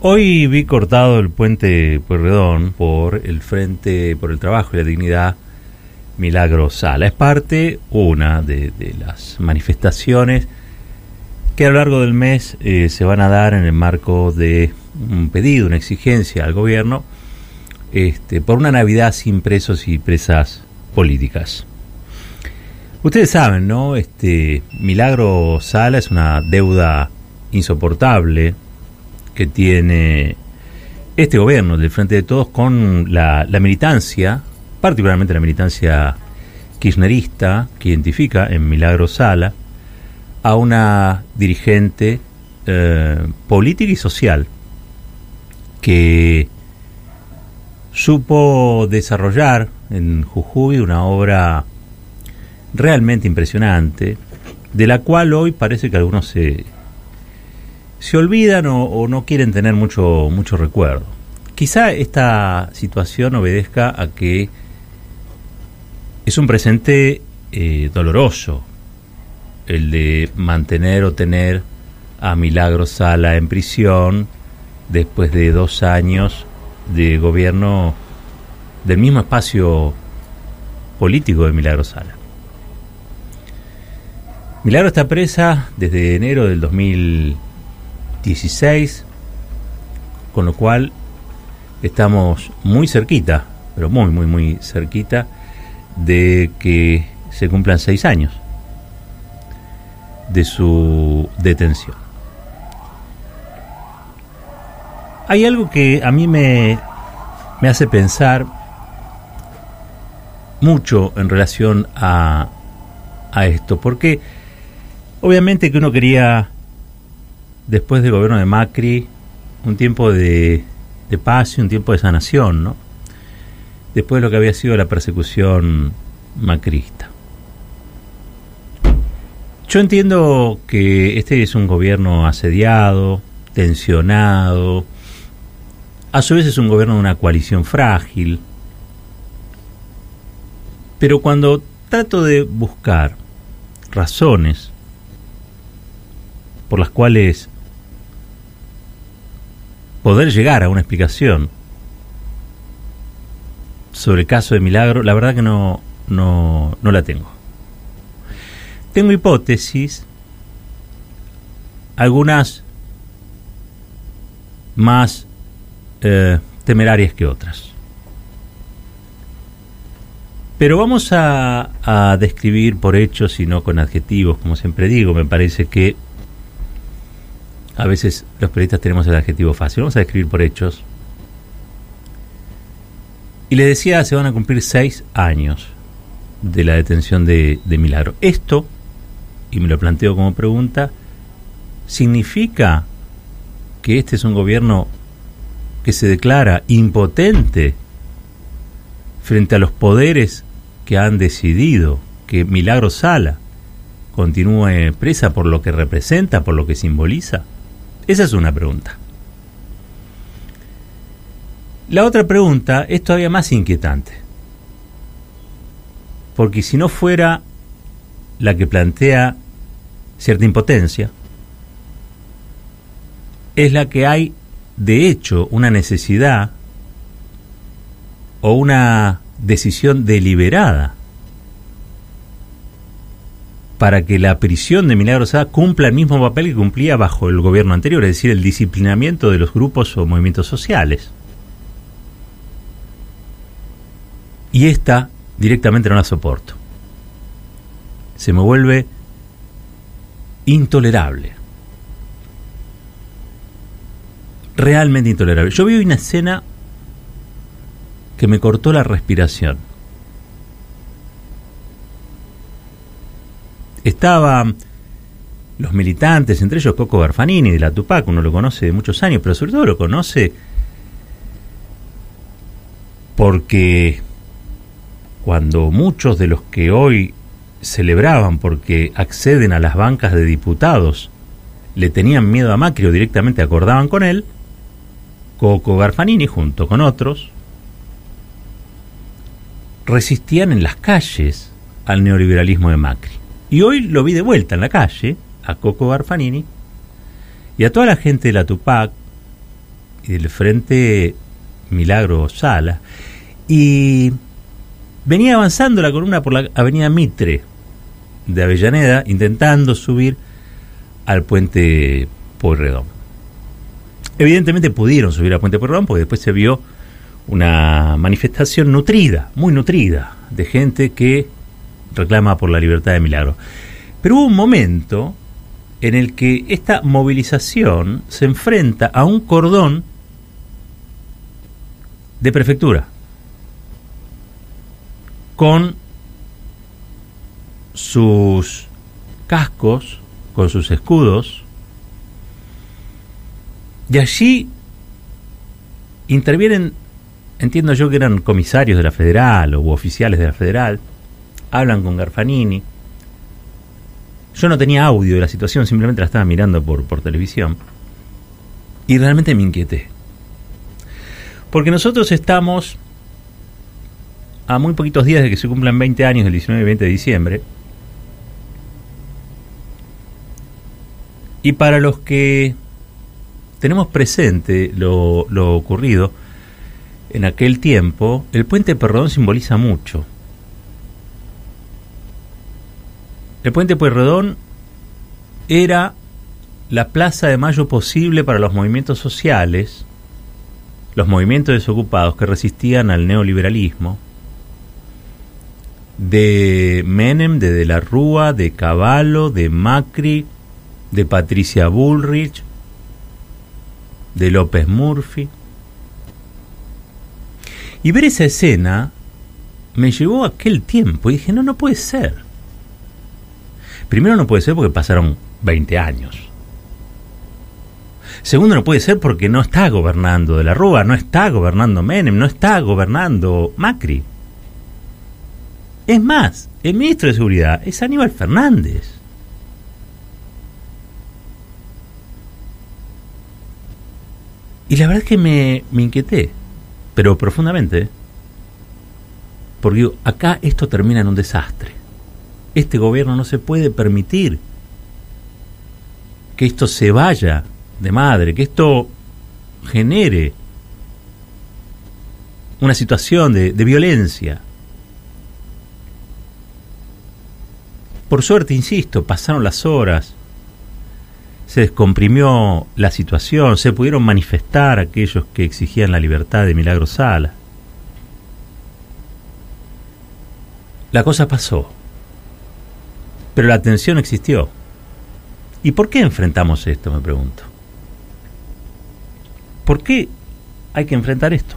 Hoy vi cortado el puente Pueyrredón por el Frente por el Trabajo y la Dignidad Milagro Sala. Es parte, una de, las manifestaciones que a lo largo del mes eh, se van a dar en el marco de un pedido, una exigencia al gobierno este, por una Navidad sin presos y presas políticas. Ustedes saben, ¿no? Este Milagro Sala es una deuda insoportable que tiene este gobierno del Frente de Todos con la, militancia, particularmente la militancia kirchnerista, que identifica en Milagro Sala a una dirigente eh, política y social que supo desarrollar en Jujuy una obra realmente impresionante, de la cual hoy parece que algunos se, se olvidan o, no quieren tener mucho, mucho recuerdo. Quizá esta situación obedezca a que es un presente eh, doloroso el de mantener o tener a Milagro Sala en prisión después de dos años de gobierno del mismo espacio político de Milagro Sala. Milagro está presa desde enero del 2000 16, con lo cual estamos muy cerquita, pero muy, muy, muy cerquita de que se cumplan seis años de su detención. Hay algo que a mí me, me hace pensar mucho en relación a, a esto, porque obviamente que uno quería después del gobierno de Macri, un tiempo de, paz y un tiempo de sanación, ¿no? Después de lo que había sido la persecución macrista. Yo entiendo que este es un gobierno asediado, tensionado, a su vez es un gobierno de una coalición frágil, pero cuando trato de buscar razones por las cuales poder llegar a una explicación sobre el caso de Milagro, la verdad que no, no, no la tengo. Tengo hipótesis, algunas más eh, temerarias que otras. Pero vamos a, a describir por hechos y no con adjetivos, como siempre digo. Me parece que a veces los periodistas tenemos el adjetivo fácil. Vamos a describir por hechos. Y les decía, se van a cumplir seis años de la detención de, de Milagro. Esto, y me lo planteo como pregunta, significa que este es un gobierno que se declara impotente frente a los poderes que han decidido que Milagro Sala continúe presa por lo que representa, por lo que simboliza. Esa es una pregunta. La otra pregunta es todavía más inquietante. Porque si no fuera la que plantea cierta impotencia, es la que hay de hecho una necesidad o una decisión deliberada para que la prisión de Milagro cumpla el mismo papel que cumplía bajo el gobierno anterior, es decir, el disciplinamiento de los grupos o movimientos sociales. Y esta directamente no la soporto. Se me vuelve intolerable. Realmente intolerable. Yo vi una escena que me cortó la respiración. Estaban los militantes, entre ellos Coco Garfanini de la Tupac, uno lo conoce de muchos años, pero sobre todo lo conoce porque cuando muchos de los que hoy celebraban porque acceden a las bancas de diputados le tenían miedo a Macri o directamente acordaban con él, Coco Garfanini junto con otros resistían en las calles al neoliberalismo de Macri. Y hoy lo vi de vuelta en la calle, a Coco Garfanini, y a toda la gente de la Tupac, y del Frente Milagro Sala. Y venía avanzando la columna por la avenida Mitre de Avellaneda, intentando subir al puente Pueyrredón. Evidentemente pudieron subir al puente Pueyrredón porque después se vio una manifestación nutrida, muy nutrida, de gente que reclama por la libertad de Milagro. Pero hubo un momento en el que esta movilización se enfrenta a un cordón de prefectura con sus cascos, con sus escudos, y allí intervienen, entiendo yo que eran comisarios de la Federal o oficiales de la Federal, hablan con Garfanini. Yo no tenía audio de la situación, simplemente la estaba mirando por, por televisión. Y realmente me inquieté. Porque nosotros estamos a muy poquitos días de que se cumplan 20 años del 19 y 20 de diciembre. Y para los que tenemos presente lo, lo ocurrido en aquel tiempo, el puente Perrodón simboliza mucho. El puente Pueyrredón era la plaza de mayo posible para los movimientos sociales, los movimientos desocupados que resistían al neoliberalismo, de Menem, de De la Rúa, de Cavallo, de Macri, de Patricia Bullrich, de López Murphy. Y ver esa escena me llevó a aquel tiempo y dije, no, no puede ser. Primero no puede ser porque pasaron 20 años. Segundo no puede ser porque no está gobernando de la Rúa, no está gobernando Menem, no está gobernando Macri. Es más, el ministro de Seguridad es Aníbal Fernández. Y la verdad es que me, me inquieté, pero profundamente, porque acá esto termina en un desastre. Este gobierno no se puede permitir que esto se vaya de madre, que esto genere una situación de, violencia. Por suerte, insisto, pasaron las horas, se descomprimió la situación, se pudieron manifestar aquellos que exigían la libertad de Milagro Sala. La cosa pasó pero la tensión existió. ¿Y por qué enfrentamos esto, me pregunto? ¿Por qué hay que enfrentar esto?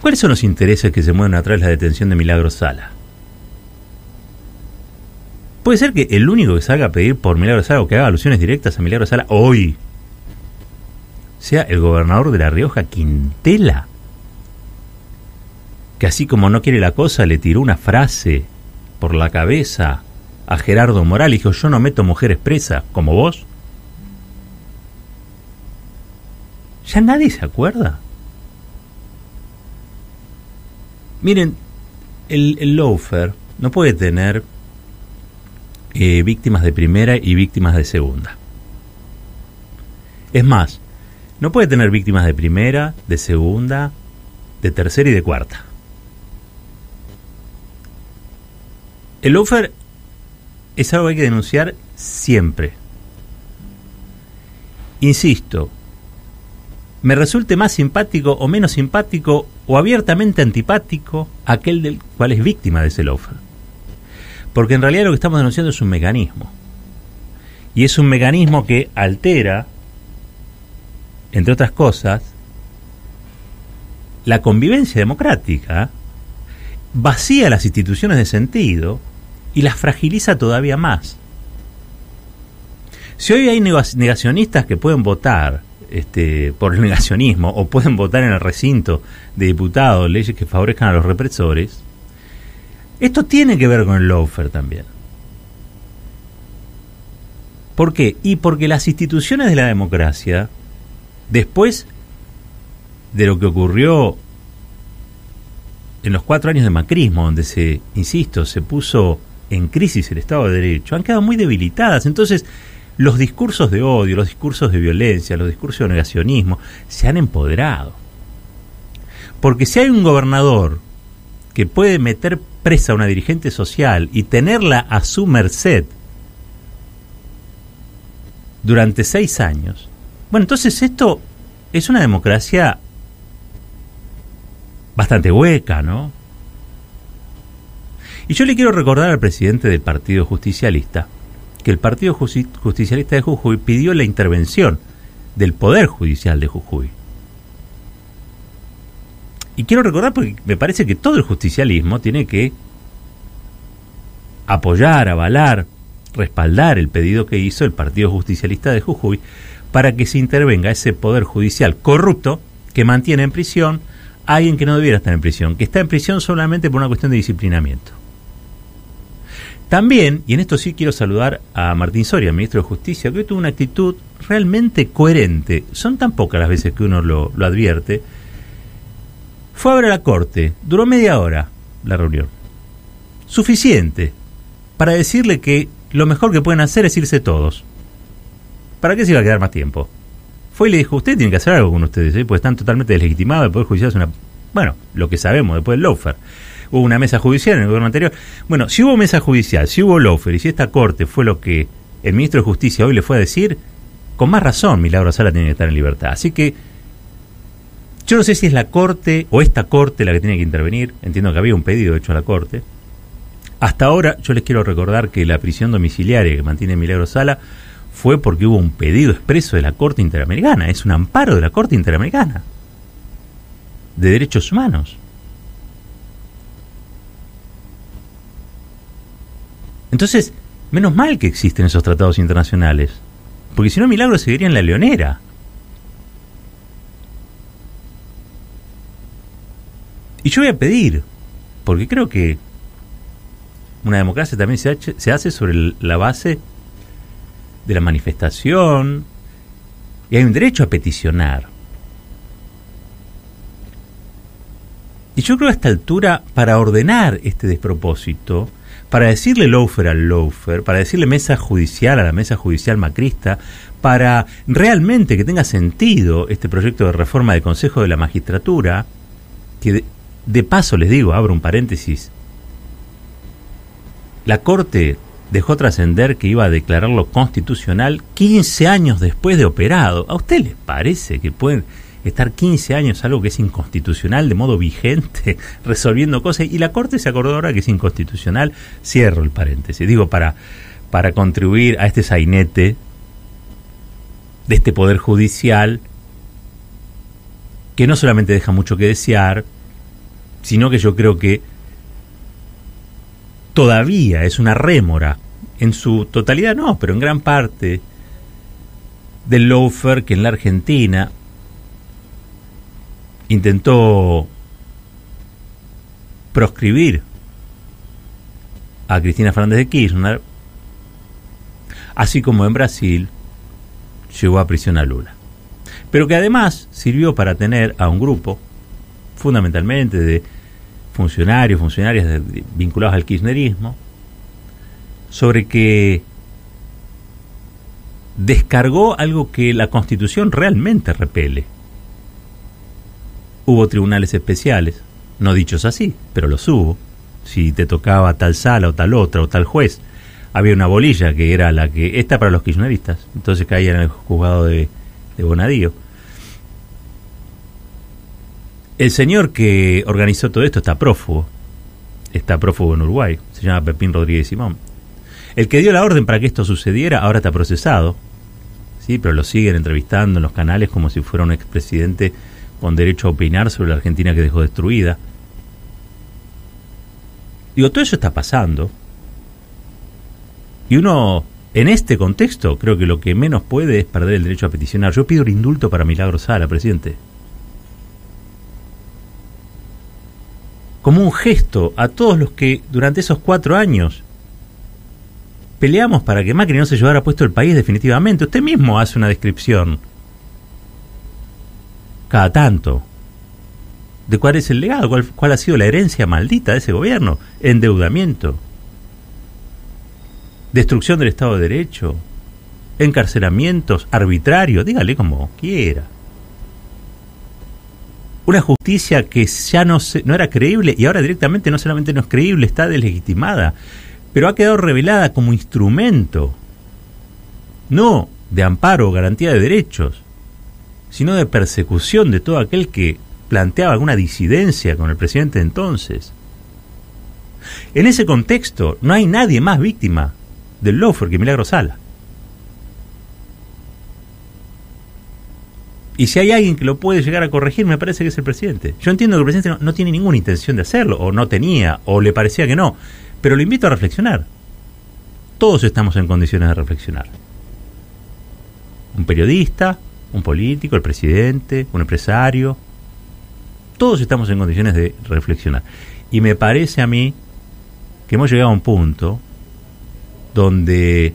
¿Cuáles son los intereses que se mueven atrás de la detención de Milagro Sala? Puede ser que el único que salga a pedir por Milagro Sala o que haga alusiones directas a Milagro Sala hoy sea el gobernador de La Rioja, Quintela, que así como no quiere la cosa le tiró una frase por la cabeza a Gerardo Moral y dijo, yo no meto mujeres presas, como vos. Ya nadie se acuerda. Miren, el, el loafer no puede tener eh, víctimas de primera y víctimas de segunda. Es más, no puede tener víctimas de primera, de segunda, de tercera y de cuarta. El loafer es algo que hay que denunciar siempre. Insisto, me resulte más simpático o menos simpático o abiertamente antipático aquel del cual es víctima de ese loafer. Porque en realidad lo que estamos denunciando es un mecanismo. Y es un mecanismo que altera, entre otras cosas, la convivencia democrática, vacía las instituciones de sentido y las fragiliza todavía más. Si hoy hay negacionistas que pueden votar este, por el negacionismo o pueden votar en el recinto de diputados leyes que favorezcan a los represores, esto tiene que ver con el lawfare también. ¿Por qué? Y porque las instituciones de la democracia, después de lo que ocurrió en los cuatro años de macrismo, donde se, insisto, se puso en crisis el Estado de Derecho, han quedado muy debilitadas. Entonces, los discursos de odio, los discursos de violencia, los discursos de negacionismo se han empoderado. Porque si hay un gobernador que puede meter presa a una dirigente social y tenerla a su merced durante seis años, bueno, entonces esto es una democracia bastante hueca, ¿no? Y yo le quiero recordar al presidente del Partido Justicialista que el Partido Justicialista de Jujuy pidió la intervención del Poder Judicial de Jujuy. Y quiero recordar porque me parece que todo el justicialismo tiene que apoyar, avalar, respaldar el pedido que hizo el Partido Justicialista de Jujuy para que se intervenga ese poder judicial corrupto que mantiene en prisión a alguien que no debiera estar en prisión, que está en prisión solamente por una cuestión de disciplinamiento. También, y en esto sí quiero saludar a Martín Soria, ministro de Justicia, que tuvo una actitud realmente coherente. Son tan pocas las veces que uno lo, advierte. Fue a ver a la corte, duró media hora la reunión. Suficiente para decirle que lo mejor que pueden hacer es irse todos. ¿Para qué se iba a quedar más tiempo? Fue y le dijo, usted tiene que hacer algo con ustedes, ¿eh? pues están totalmente deslegitimados, el Poder Judicial es una... Bueno, lo que sabemos después del Lofer hubo una mesa judicial en el gobierno anterior. Bueno, si hubo mesa judicial, si hubo lofer y si esta corte fue lo que el ministro de Justicia hoy le fue a decir, con más razón Milagro Sala tiene que estar en libertad. Así que yo no sé si es la corte o esta corte la que tiene que intervenir. Entiendo que había un pedido hecho a la corte. Hasta ahora yo les quiero recordar que la prisión domiciliaria que mantiene Milagro Sala fue porque hubo un pedido expreso de la Corte Interamericana. Es un amparo de la Corte Interamericana de Derechos Humanos. Entonces, menos mal que existen esos tratados internacionales, porque si no, Milagro seguiría en la leonera. Y yo voy a pedir, porque creo que una democracia también se, hace sobre la base de la manifestación, y hay un derecho a peticionar. Y yo creo a esta altura, para ordenar este despropósito, para decirle loafer al loafer, para decirle mesa judicial a la mesa judicial macrista, para realmente que tenga sentido este proyecto de reforma del Consejo de la Magistratura, que de, paso les digo, abro un paréntesis, la Corte dejó trascender que iba a declararlo constitucional 15 años después de operado. ¿A usted les parece que pueden estar 15 años algo que es inconstitucional de modo vigente, resolviendo cosas, y la Corte se acordó ahora que es inconstitucional, cierro el paréntesis, digo, para, para contribuir a este sainete de este Poder Judicial, que no solamente deja mucho que desear, sino que yo creo que todavía es una rémora, en su totalidad no, pero en gran parte, del lawfare que en la Argentina intentó proscribir a Cristina Fernández de Kirchner, así como en Brasil llevó a prisión a Lula. Pero que además sirvió para tener a un grupo, fundamentalmente de funcionarios, funcionarias vinculados al kirchnerismo, sobre que descargó algo que la Constitución realmente repele, Hubo tribunales especiales, no dichos así, pero los hubo. Si te tocaba tal sala o tal otra o tal juez, había una bolilla que era la que... Esta para los kirchneristas, entonces caía en el juzgado de, de Bonadío. El señor que organizó todo esto está prófugo. Está prófugo en Uruguay. Se llama Pepín Rodríguez Simón. El que dio la orden para que esto sucediera ahora está procesado. Sí, pero lo siguen entrevistando en los canales como si fuera un expresidente con derecho a opinar sobre la Argentina que dejó destruida. Digo, todo eso está pasando. Y uno, en este contexto, creo que lo que menos puede es perder el derecho a peticionar. Yo pido el indulto para Milagro Sala, presidente. Como un gesto a todos los que durante esos cuatro años peleamos para que Macri no se llevara puesto el país definitivamente. Usted mismo hace una descripción cada tanto. De cuál es el legado, cuál, ha sido la herencia maldita de ese gobierno. Endeudamiento, destrucción del Estado de Derecho, encarcelamientos arbitrarios, dígale como quiera. Una justicia que ya no, se, no era creíble y ahora directamente no solamente no es creíble, está deslegitimada, pero ha quedado revelada como instrumento, no de amparo o garantía de derechos, sino de persecución de todo aquel que planteaba alguna disidencia con el presidente de entonces. En ese contexto no hay nadie más víctima del lawfare que Milagro Sala. Y si hay alguien que lo puede llegar a corregir, me parece que es el presidente. Yo entiendo que el presidente no, tiene ninguna intención de hacerlo, o no tenía, o le parecía que no, pero lo invito a reflexionar. Todos estamos en condiciones de reflexionar. Un periodista, un político, el presidente, un empresario, todos estamos en condiciones de reflexionar. Y me parece a mí que hemos llegado a un punto donde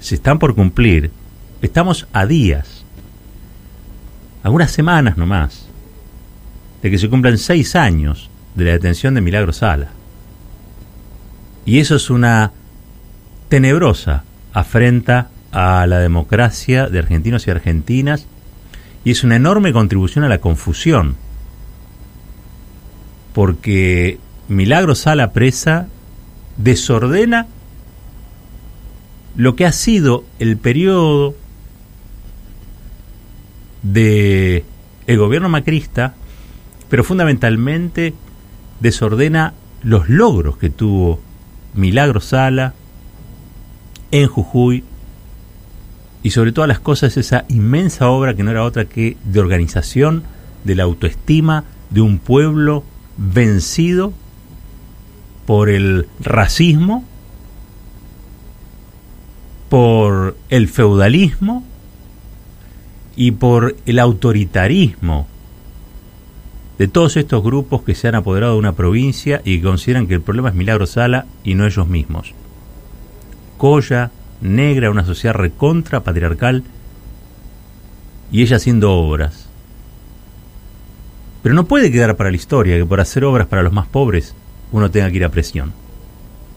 se están por cumplir, estamos a días, algunas semanas nomás, de que se cumplan seis años de la detención de Milagro Sala. Y eso es una tenebrosa afrenta a la democracia de argentinos y argentinas y es una enorme contribución a la confusión. Porque Milagro Sala presa desordena lo que ha sido el periodo de el gobierno macrista, pero fundamentalmente desordena los logros que tuvo Milagro Sala en Jujuy y sobre todas las cosas esa inmensa obra que no era otra que de organización de la autoestima de un pueblo vencido por el racismo, por el feudalismo y por el autoritarismo de todos estos grupos que se han apoderado de una provincia y que consideran que el problema es Milagro Sala y no ellos mismos. Coya, negra, una sociedad recontra patriarcal y ella haciendo obras. Pero no puede quedar para la historia que por hacer obras para los más pobres uno tenga que ir a presión.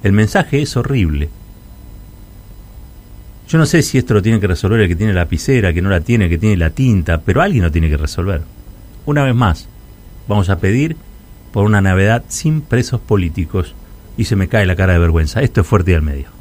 El mensaje es horrible. Yo no sé si esto lo tiene que resolver el que tiene la lapicera, que no la tiene, que tiene la tinta, pero alguien lo tiene que resolver. Una vez más, vamos a pedir por una Navidad sin presos políticos y se me cae la cara de vergüenza. Esto es fuerte y al medio.